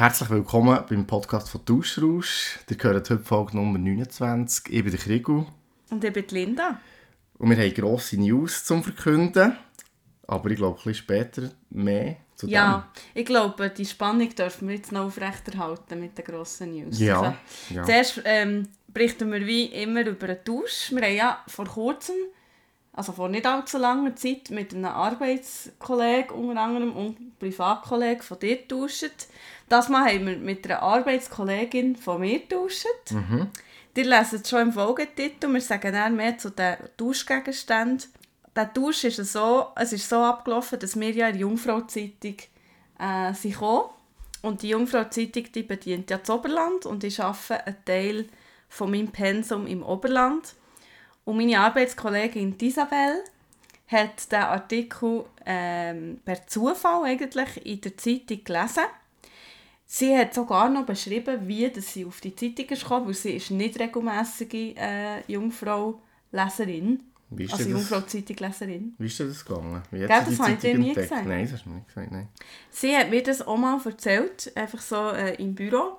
Herzlich willkommen beim Podcast von Tauschrausch. Ihr hört heute Folge Nummer 29. Ich bin der Krigu. Und ich bin die Linda. Und wir haben grosse News zum Verkünden. Aber ich glaube, ein bisschen später mehr zu Ja, ich glaube, die Spannung dürfen wir jetzt noch aufrechterhalten mit den grossen News. Ja, Also, ja. Zuerst ähm, berichten wir wie immer über einen Tausch. Wir haben ja vor kurzem, also vor nicht allzu langer Zeit, mit einem Arbeitskollegen unter anderem und einem Privatkollegen von dir getauscht. Das Mal haben wir mit einer Arbeitskollegin von mir getauscht. Mhm. Ihr leset es schon im Folgetitel, wir sagen dann mehr zu den Tauschgegenständen. Der Tausch ist so, es ist so abgelaufen, dass wir ja in der Jungfrau-Zeitung äh, sind gekommen. Und die Jungfrau-Zeitung die bedient ja das Oberland und ich arbeite einen Teil von meinem Pensum im Oberland. Und meine Arbeitskollegin Isabel hat den Artikel ähm, per Zufall eigentlich in der Zeitung gelesen. Sie hat sogar noch beschrieben, wie dass sie auf die Zeitung gekommen, weil sie ist nicht regelmäßige äh, Jungfrau-Leserin. Wie ist Also Jungfrau-Zeitung-Leserin. wie ist dir das gegangen? Wie Gell, hat sie das habe ich dir nie gesagt. Nein, das hast du mir nicht gesagt. Nein. Sie hat mir das auch mal erzählt, einfach so äh, im Büro.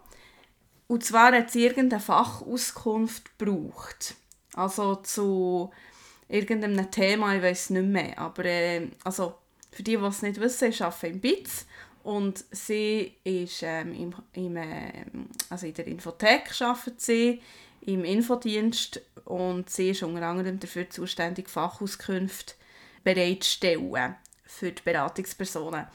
Und zwar hat sie irgendeine Fachauskunft gebraucht. Also zu irgendeinem Thema, ich weiß nicht mehr. Aber äh, also für die, die es nicht wissen, ich arbeite im BITS. Und sie ist ähm, im, im, ähm, also in der Infothek arbeitet sie, im Infodienst und sie ist unter anderem dafür zuständig, Fachauskünfte bereitzustellen für die Beratungspersonen.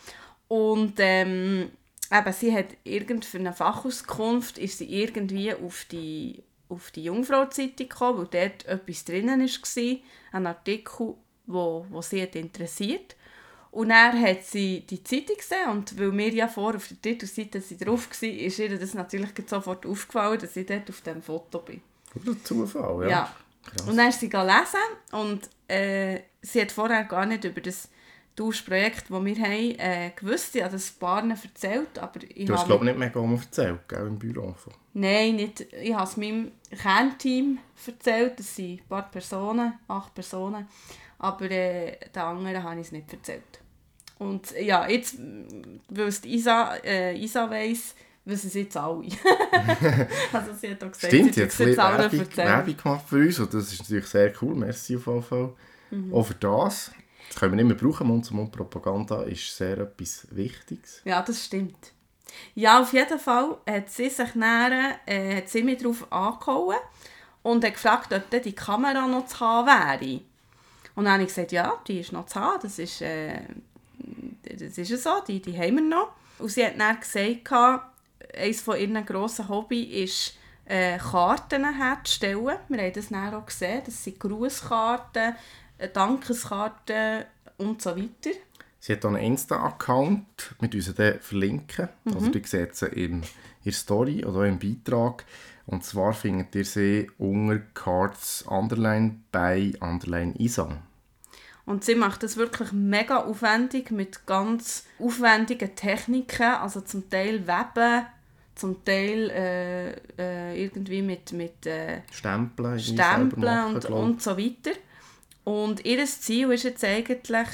Und ähm, eben, sie hat irgend für eine Fachauskunft ist sie irgendwie auf die, auf die Jungfrau-Zeitung gekommen, weil dort etwas drinnen war, ein Artikel, wo, wo sie hat interessiert. Und dann hat sie die Zeitung gesehen und weil mir ja vor auf der Titelseite sie drauf war, ist ihr das natürlich sofort aufgefallen, dass ich dort auf dem Foto bin. Guter Zufall, ja. Ja. Krass. Und dann ist sie lesen und äh, sie hat vorher gar nicht über das Tauschprojekt, das wir haben, äh, gewusst. Sie hat das ein paar erzählt, aber ich Du hast, habe- glaube ich, nicht mega um erzählt, gell, im Büro. So. Nein, nicht. Ich habe es meinem Kernteam erzählt. Das sind ein paar Personen, acht Personen. Aber äh, den anderen habe ich es nicht erzählt. Und ja, jetzt, weil es Isa, äh, Isa weiss, wissen es jetzt alle. also sie hat auch gesagt, Stimmt, sie hat jetzt Werbung. Werbung gemacht für uns und das ist natürlich sehr cool. Merci auf jeden Fall. Mhm. Auch für das. Das können wir nicht mehr brauchen. Mund-zu-Mund-Propaganda ist sehr etwas Wichtiges. Ja, das stimmt. Ja, auf jeden Fall hat sie sich dann, äh, hat sie mich darauf angehauen und hat gefragt, ob die Kamera noch zu haben wäre. Und dann habe ich gesagt, ja, die ist noch zu haben, das ist, äh, das ist so, die, die haben wir noch. Und sie hat dann gesagt, eines von ihren grossen Hobby ist, äh, Karten herzustellen. Wir haben das dann auch gesehen, das sind Grußkarten, äh, Dankeskarten und so weiter. Sie hat auch einen Insta-Account, wir uns den verlinken. Mhm. Also, ihr seht sie in ihrer Story oder im Beitrag. Und zwar findet ihr sie unter Cards Underline bei Underline Isa. Und sie macht das wirklich mega aufwendig mit ganz aufwendigen Techniken, also zum Teil Weben, zum Teil äh, äh, irgendwie mit, mit äh, Stempeln, Stempeln und, und so weiter. Und ihr Ziel ist jetzt eigentlich,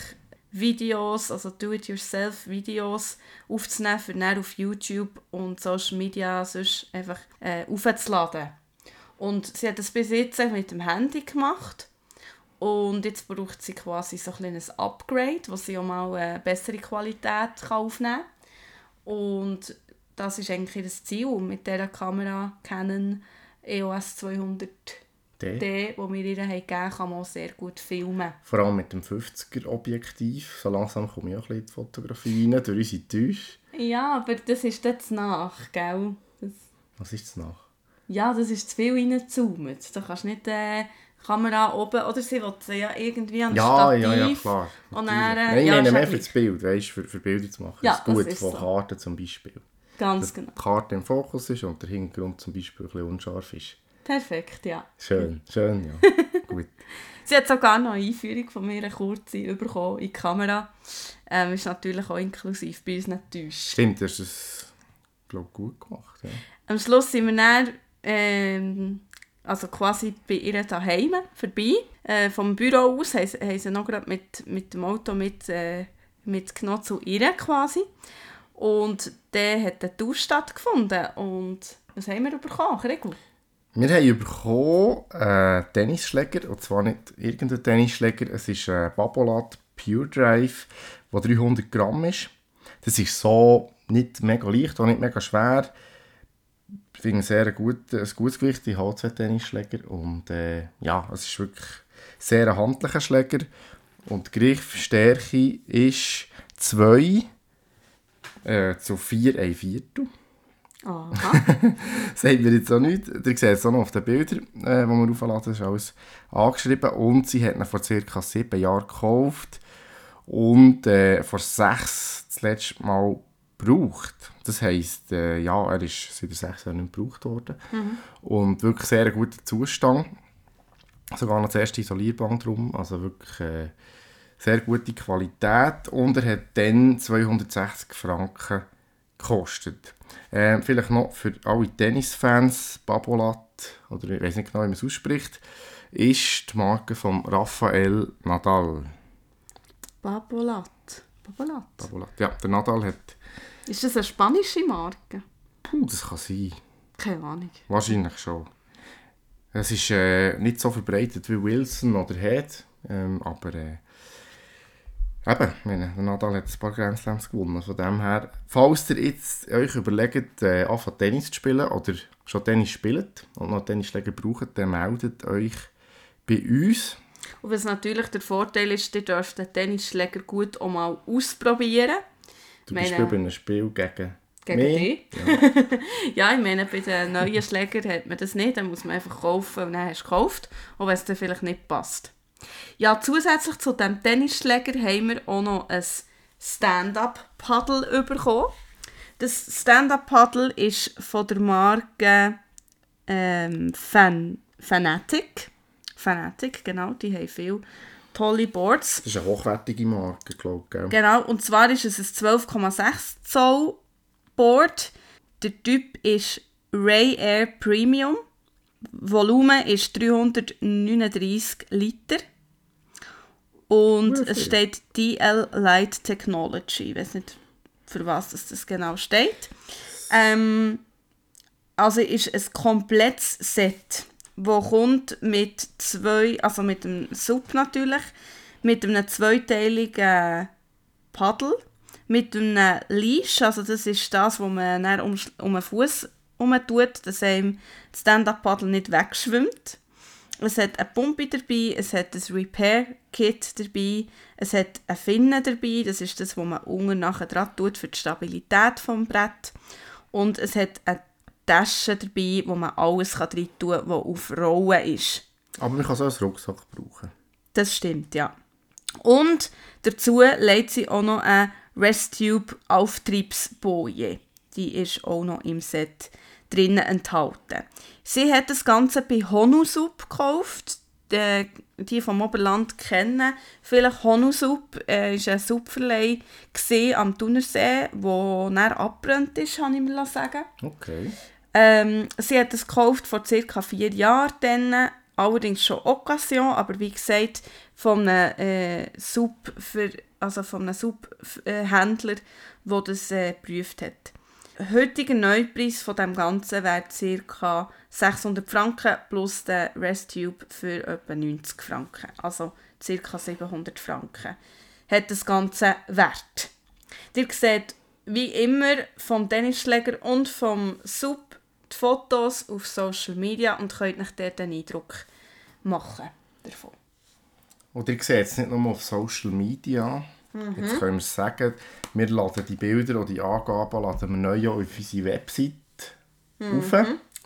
Videos, also Do-it-yourself-Videos aufzunehmen, für dann auf YouTube und Social Media sonst einfach äh, aufzuladen. Und sie hat das bis jetzt mit dem Handy gemacht. Und jetzt braucht sie quasi so ein, ein Upgrade, wo sie auch mal eine bessere Qualität kann aufnehmen kann. Und das ist eigentlich ihr Ziel mit dieser Kamera Canon EOS 200 den, den wir ihr gegeben haben, kann man auch sehr gut filmen. Vor allem mit dem 50er-Objektiv. So langsam komme ich auch ein bisschen in die Fotografie rein, durch unsere Täusch. Ja, aber das ist dann zu nach, gell? Das... Was ist zu nach? Ja, das ist zu viel reingezoomt. Da kannst du nicht... Äh, Kamera oben, oder sie will sie ja irgendwie an ja, Stativ. Ja, ja, klar. Und dann, äh, Nein, ja, ich meine mehr halt für das Bild, weißt, für, für Bilder zu machen. Ja, das ist gut, das ist von so. Karten zum Beispiel. Ganz Dass genau. die Karte im Fokus ist und der Hintergrund zum Beispiel ein bisschen unscharf ist. Perfekt, ja. Schön, schön, ja. gut. Sie hat sogar noch eine Einführung von mir, eine kurze, bekommen in die Kamera. Ähm, ist natürlich auch inklusiv bei uns nicht Stimmt, du hast das, glaube ich, gut gemacht. Ja. Am Schluss sind wir dann ähm, also quasi bei ihr daheim vorbei. Äh, vom Büro aus haben, sie- haben sie noch gerade mit, mit dem Auto mit, äh, mitgenommen zu ihr quasi. Und dann hat der Tausch stattgefunden. Und was haben wir bekommen, Gregor? Wir haben bekommen einen Tennisschläger, und zwar nicht irgendein Tennisschläger, es ist ein Babolat Pure Drive, der 300 Gramm ist. Das ist so nicht mega leicht, auch nicht mega schwer. Ich finde sehr gut, ein gutes Gewicht, ich habe zwei Tennisschläger und äh, ja, es ist wirklich sehr ein handlicher Schläger und die Griffstärke ist 2 äh, zu 4 ein Viertel. Sagt mir jetzt auch nicht. Ihr seht es auch noch auf den Bildern, äh, die wir aufladen, ist alles angeschrieben. Und sie hat ihn vor ca. sieben Jahren gekauft und äh, vor sechs das letzte Mal gebraucht. Das heisst, äh, ja, er ist seit sechs Jahren nicht gebraucht worden. Und wirklich sehr guter Zustand. Sogar noch das erste Isolierband drum. Also wirklich äh, sehr gute Qualität. Und er hat dann 260 Franken gekostet. Äh, vielleicht noch für alle Tennisfans, Babolat, oder ich weiß nicht genau, wie man es ausspricht, ist die Marke von Rafael Nadal. Babolat. Babolat. Babolat. Ja, der Nadal hat, Ist das eine spanische Marke? puh, das kann sein, Keine Ahnung. wahrscheinlich schon. Es ist äh, nicht so verbreitet wie Wilson oder Head, ähm, aber äh, eben, ich meine, der Nadal hat ein paar Grand Slams gewonnen, von dem her, falls ihr jetzt euch überlegt, äh, anfangen Tennis zu spielen oder schon Tennis spielt und noch Tennisschläger braucht, dann meldet euch bei uns. Und was natürlich der Vorteil ist, ihr dürft den Tennisschläger gut auch mal ausprobieren. Du Meine- bist bei einem Spiel gegen, Gegen mich. dich. Ja, ich meine, bei den neuen Schlägern hat man das nicht. Dann muss man einfach kaufen und dann hast du gekauft, auch wenn es dir vielleicht nicht passt. Ja, zusätzlich zu dem Tennisschläger haben wir auch noch ein Stand-Up-Paddle bekommen. Das Stand-Up-Paddle ist von der Marke ähm, Fan Fanatic. Fanatic, genau, die haben viele tolle Boards. Das ist eine hochwertige Marke, glaube ich. Genau, und zwar ist es ein 12,6 Zoll Board. Der Typ ist Ray Air Premium. Volumen ist 339 Liter. Und es steht DL Light Technology. Ich weiß nicht, für was das, das genau steht. Ähm, also ist ein komplettes Set, wo kommt mit zwei, also mit dem Sub natürlich, mit einem zweiteiligen Paddel, mit einem Leash, also das ist das, wo man dann um, um den Fuß tut, dass einem das Stand-Up-Paddle nicht wegschwimmt. Es hat eine Pumpe dabei, es hat ein Repair-Kit dabei, es hat eine Finne dabei, das ist das, was man unten nachher dran tut für die Stabilität des Brett. Und es hat eine Tasche dabei, wo man alles kann rein tun kann, was auf Rollen ist. Aber man kann es auch als Rucksack brauchen. Das stimmt, ja. Und dazu legt sie auch noch eine Restube Auftriebsboje. Die ist auch noch im Set drinnen enthalten. Sie hat das Ganze bei Honusub gekauft. Die, die vom Oberland kennen vielleicht Honusub. Äh, ist ein gesehen am Thunersee, wo näher abbrennt ist, habe ich mir sagen. Okay. Ähm, sie hat es gekauft vor ca. vier Jahren, dann, allerdings schon Occasion, aber wie gesagt, von einem äh, Sub, für, also von einem Subhändler, der das äh, geprüft hat. Heutiger Neupreis von dem Ganzen wäre ca. 600 Franken plus der Restube für etwa 90 Franken, also ca. 700 Franken. Hat das Ganze Wert. Ihr seht wie immer vom Tennisschläger und vom Sub die Fotos auf Social Media und könnt euch dort einen Eindruck machen davon. Und ihr seht es nicht nur auf Social Media. Jetzt können wir sagen, wir laden die Bilder oder die Angaben laden wir neu auf unsere Website auf.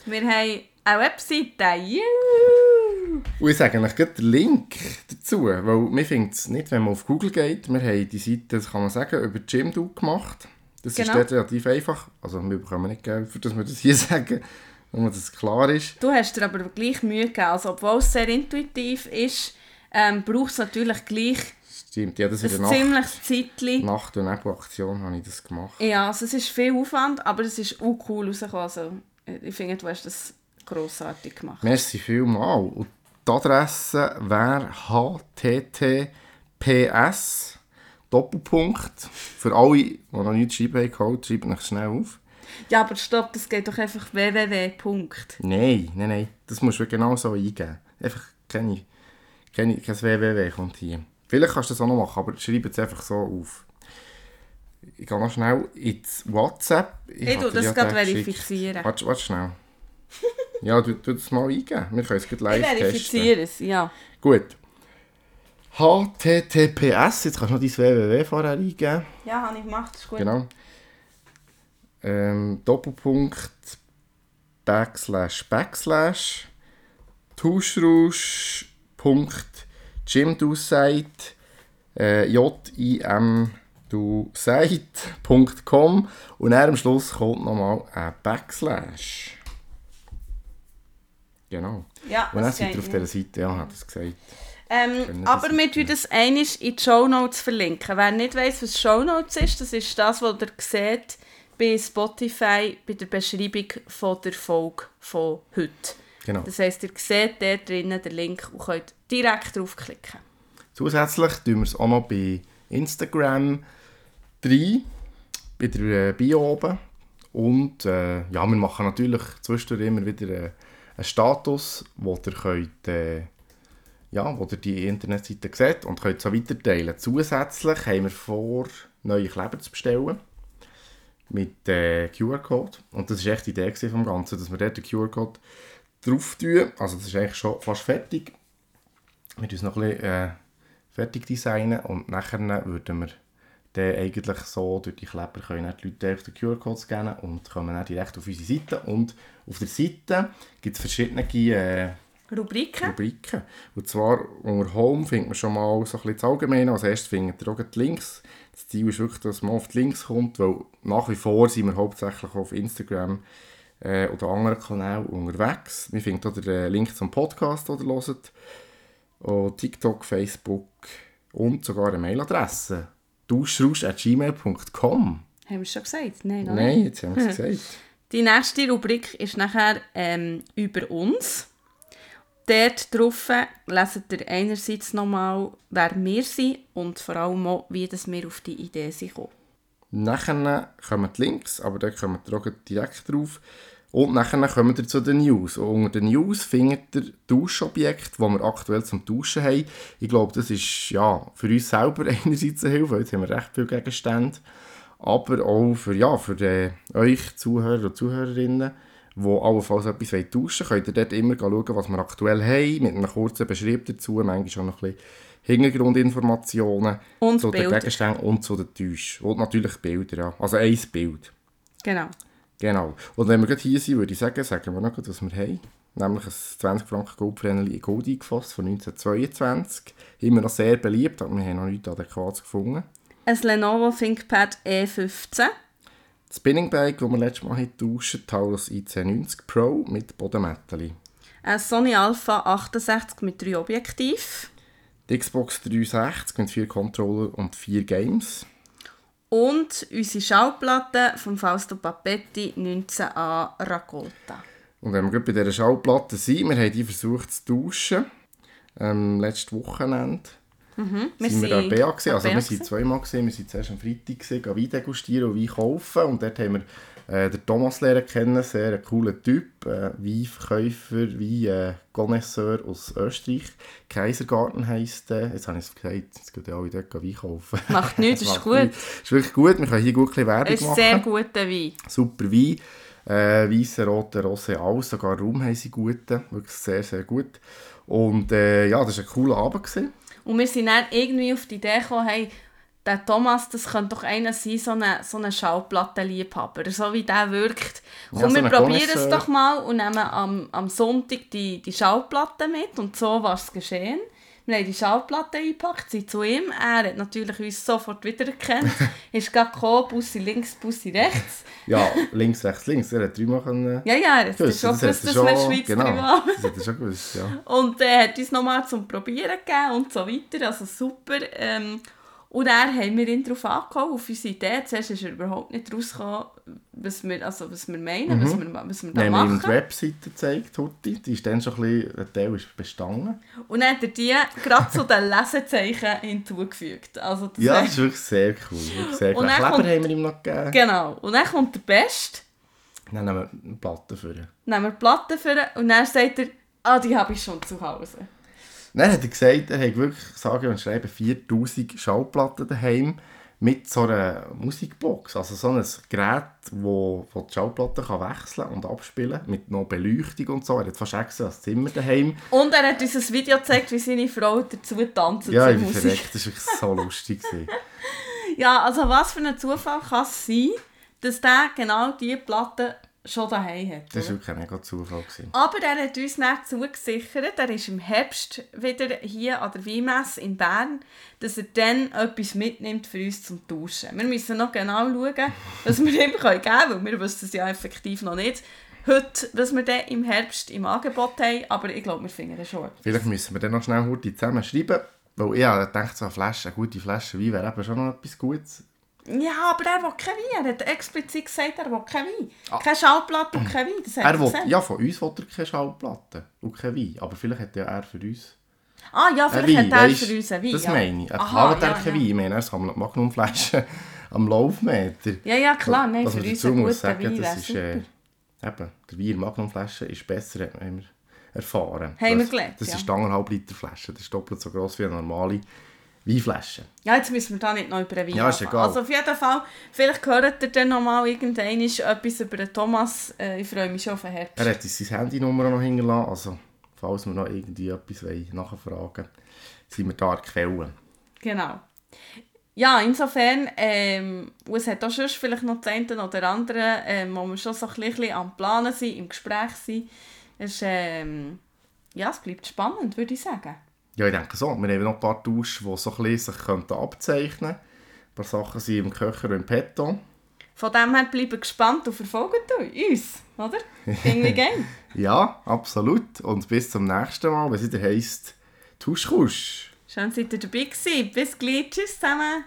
Wir haben eine Webseite. Juhu! Und ich sage euch den Link dazu, weil wir finden es nicht, wenn man auf Google geht. Wir haben die Seite, das kann man sagen, über Jimdo gemacht. Das ist Genau. dort relativ einfach. Also wir bekommen nicht Geld, für das wir das hier sagen, damit das klar ist. Du hast dir aber gleich Mühe gegeben. Also, obwohl es sehr intuitiv ist, ähm, braucht es natürlich gleich Stimmt, ja, das ist ein eine Nacht, ziemliches Zeitchen. Nacht- und Nebelaktion habe ich das gemacht. Ja, also es ist viel Aufwand, aber es ist auch cool rausgekommen. Also, ich finde, du hast das grossartig gemacht. Merci vielmals. Und die Adresse wäre https Doppelpunkt. Für alle, die noch nicht schreiben haben, schreibt euch schnell auf. Ja, aber stopp, das geht doch einfach www. Nein, nein, nein. Das musst du genau so eingeben. Einfach keine, keine, kein www kommt hier. Vielleicht kannst du das auch noch machen, aber schreib jetzt einfach so auf. Ich gehe noch schnell ins WhatsApp. Ich Ich habe dir das ja gerade verifizieren. Warte, warte schnell. ja, du, du das mal eingeben. Wir können es gleich Ich live testen. verifiziere es, ja. Gut. HTTPS, jetzt kannst du noch dein www vorher eingeben. Ja, habe ich gemacht, ist gut. Genau. Ähm, Doppelpunkt Backslash Backslash Tuschrusch.jimduseit äh, J-I-M duseit.com und dann am Schluss kommt nochmal ein Backslash. Genau. Ja, Und dann das seid ihr auf dieser Seite, ja, hat es gesagt. Ähm, aber wir tun das einiges in die Shownotes verlinken. Wer nicht weiss, was Shownotes ist, das ist das, was ihr seht bei Spotify bei der Beschreibung von der Folge von heute. Genau. Das heisst, ihr seht dort drinnen den Link und könnt direkt draufklicken. Zusätzlich tun wir es auch noch bei Instagram rein, bei der äh, Bio oben. Und äh, ja, wir machen natürlich zwischendurch immer wieder äh, einen Status, wo ihr könnt, äh, ja, wo ihr die Internetseite seht und könnt so weiterteilen. Zusätzlich haben wir vor, neue Kleber zu bestellen mit äh, QR-Code. Und das war echt die Idee vom Ganzen, dass wir dort den QR-Code drauf tun. Also das ist eigentlich schon fast fertig. Wir tun es noch ein bisschen äh, fertig designen und nachher würden wir dann eigentlich so durch die Kleber können die Leute auf den QR-Code scannen und kommen dann direkt auf unsere Seite. Und auf der Seite gibt es verschiedene äh, Rubriken. Rubriken. Und zwar unter Home findet man schon mal so ein bisschen das Allgemeine. Als erstes findet ihr auch die Links. Das Ziel ist wirklich, dass man auf die Links kommt, weil nach wie vor sind wir hauptsächlich auf Instagram äh, oder anderen Kanälen unterwegs. Wir finden auch den äh, Link zum Podcast, den ihr hört. Und TikTok, Facebook und sogar eine Mailadresse. duschrausch.gmail.com Haben wir es schon gesagt? Nein, noch Nein, nicht. jetzt haben wir es gesagt. Die nächste Rubrik ist nachher ähm, über uns. Dort drauf leset ihr einerseits nochmal, wer wir sind und vor allem auch, wie das wir auf die Idee sind gekommen. Nachher kommen die Links, aber da kommen auch direkt drauf. Und nachher kommen wir zu den News. Und unter den News findet ihr Duschobjekte, die wir aktuell zum Duschen haben. Ich glaube, das ist ja, für uns selber einerseits eine Hilfe, weil jetzt haben wir recht viele Gegenstände. Aber auch für, ja, für äh, euch Zuhörer und Zuhörerinnen, die allenfalls etwas tauschen wollen, könnt ihr dort immer schauen, was wir aktuell haben, mit einem kurzen Beschrieb dazu, manchmal auch noch ein bisschen Hintergrundinformationen Und zu den Bilder. Gegenständen und zu den Tauschen. Und natürlich Bilder, ja. Also ein Bild. Genau. Genau. Und wenn wir gerade hier sind, würde ich sagen, sagen wir noch gut, was wir haben. Nämlich ein 20 Franken Goldbrenneli in Gold eingefasst von 1922. Immer noch sehr beliebt, aber wir haben noch nichts Adäquates gefunden. Ein Lenovo ThinkPad E15. Das Spinning Bike, das wir letztes Mal haben getauscht, Taurus IC90 Pro mit Bodenmätteli. Ein Sony Alpha 68 mit drei Objektiv. Die Xbox 360 mit vier Controller und vier Games. Und unsere Schallplatte von Fausto Papetti 19a Raccolta. Und wenn wir gerade bei dieser Schallplatte sind, wir haben die versucht zu tauschen. Ähm, letztes Wochenende. Wir sind wir an gewesen. an Also wir gewesen. zweimal gesehen. Wir sind zuerst am Freitag gesehen, gehen Wein degustieren und Wein kaufen. Und dort haben wir äh, den Thomas lernen kennen, sehr ein cooler Typ, äh, Weinverkäufer, Wein äh, aus Österreich. Kaisergarten heisst der. Jetzt habe ich es gesagt, jetzt gehen alle dort Wein kaufen. Macht nichts, ist gut. nichts. Ist wirklich gut, wir können hier gut ein Werbung Es ist machen. sehr guter Wein. Super Wein. Äh, Weisse, rote, rosé, alles. Sogar Rum haben sie guten. Wirklich sehr, sehr gut. Und äh, ja, das war ein cooler Abend. Gewesen. Und wir sind dann irgendwie auf die Idee gekommen, hey, der Thomas, das könnte doch einer sein, so ein so eine Schallplattenliebhaber, so wie der wirkt. Ja, Komm, so wir probieren es doch mal und nehmen am, am Sonntag die, die Schallplatte mit. Und so war es geschehen. Wir haben die Schallplatte eingepackt, sind zu ihm. Er hat natürlich uns sofort wiedererkannt. ist gerade gekommen, Bussi links, Bussi rechts. Ja, links, rechts, links. Er hat dreimal können. Ja, ja, er hat schon gewusst, dass wir schon- Schweiz genau, dreimal das hat er schon gewusst, ja. Und er hat uns nochmal zum Probieren gegeben und so weiter. Also super. Ähm, Und dann haben wir ihn darauf angehauen, auf unsere Idee. Zuerst ist er überhaupt nicht rausgekommen, was wir, also was wir meinen, was, wir, was wir da Wir haben ihm machen. die Webseite gezeigt, Hutti. Die ist dann schon ein bisschen, ein Teil ist bestanden. Und dann hat er die gerade zu den Lesezeichen hinzugefügt. Also das Ja, das ist wirklich sehr cool. Wirklich sehr cool. Und Kleber kommt- haben wir ihm noch gegeben. Genau. Und dann kommt der Beste, Dann nehmen wir eine Platte für ihn. nehmen wir Platte für ihn und dann sagt er, ah, die habe ich schon zu Hause. Dann hat er gesagt, er hat wirklich, sage und schreibe, 4000 Schallplatten daheim mit so einer Musikbox. Also so ein Gerät, wo, wo die Schallplatten kann wechseln und abspielen mit noch Beleuchtung und so. Er hat fast extra das Zimmer daheim. Und er hat uns ein Video gezeigt, wie seine Frau dazu tanzt Ja, zur ich Musik. verreckt, das war wirklich so lustig. Ja, also was für ein Zufall kann es sein, dass der genau diese Platte schon daheim hat. Das war wirklich ein mega Zufall. Gewesen. Aber er hat uns dann zugesichert, er ist im Herbst wieder hier an der Weinmesse in Bern, dass er dann etwas mitnimmt für uns zum Tauschen. Wir müssen noch genau schauen, was wir ihm geben können, weil wir wissen es ja effektiv noch nicht. Heute, was wir dann im Herbst im Angebot haben, aber ich glaube, wir finden es schon. Vielleicht müssen wir dann noch schnell Hurti zusammen schreiben. Weil ich habe gedacht, so eine Flasche, eine gute Flasche Wein wäre eben schon noch etwas Gutes. Ja, aber er will kein Wein. Er hat explizit gesagt, er will kein Wein. Keine Schallplatte und kein Wein. Das hat Er will, ja, von uns will er keine Schallplatte und kein Wein. Aber vielleicht hat ja er für uns Ah ja, vielleicht Wein. hat er weisst? für uns einen Wein. Das ja. meine ich. Er Aha, hat ja, kein ja. Wein. Ich meine, er sammelt Magnumflaschen am Laufmeter. Ja, ja, klar. Nein, Was für uns ein muss sagen, Wein das ist, super. äh, eben, der Wein in Magnumflasche ist besser, man immer erfahren. Haben wir gelernt, Das ja. ist eine anderthalb Liter Flasche. Das ist doppelt so gross wie eine normale Weinflasche. Ja, jetzt müssen wir da nicht noch über den Wein Ja, ist egal. Also auf jeden Fall, vielleicht hört ihr dann noch mal irgendwann etwas über den Thomas. Äh, ich freue mich schon auf den Herbst. Er hat uns seine Handynummer noch hinterlassen. Also, falls wir noch irgendwie etwas wollen nachfragen wollen, sind wir da an. Genau. Ja, insofern, ähm, es hat auch sonst vielleicht noch das eine oder andere, ähm, wo wir schon so ein bisschen am Planen sind, im Gespräch sind. Es, ähm, ja, es bleibt spannend, würde ich sagen. Ja, ich denke so. Wir haben noch ein paar Tauschen, die so ein bisschen sich könnten abzeichnen könnten. Ein paar Sachen sind im Köcher und im Petto. Von dem her bleiben gespannt und verfolgen uns, oder? Irgendwie gehen. Ja, absolut. Und bis zum nächsten Mal, wenn es wieder heisst, Tuschkusch. Schön, seid ihr dabei gewesen. Bis gleich. Tschüss zusammen.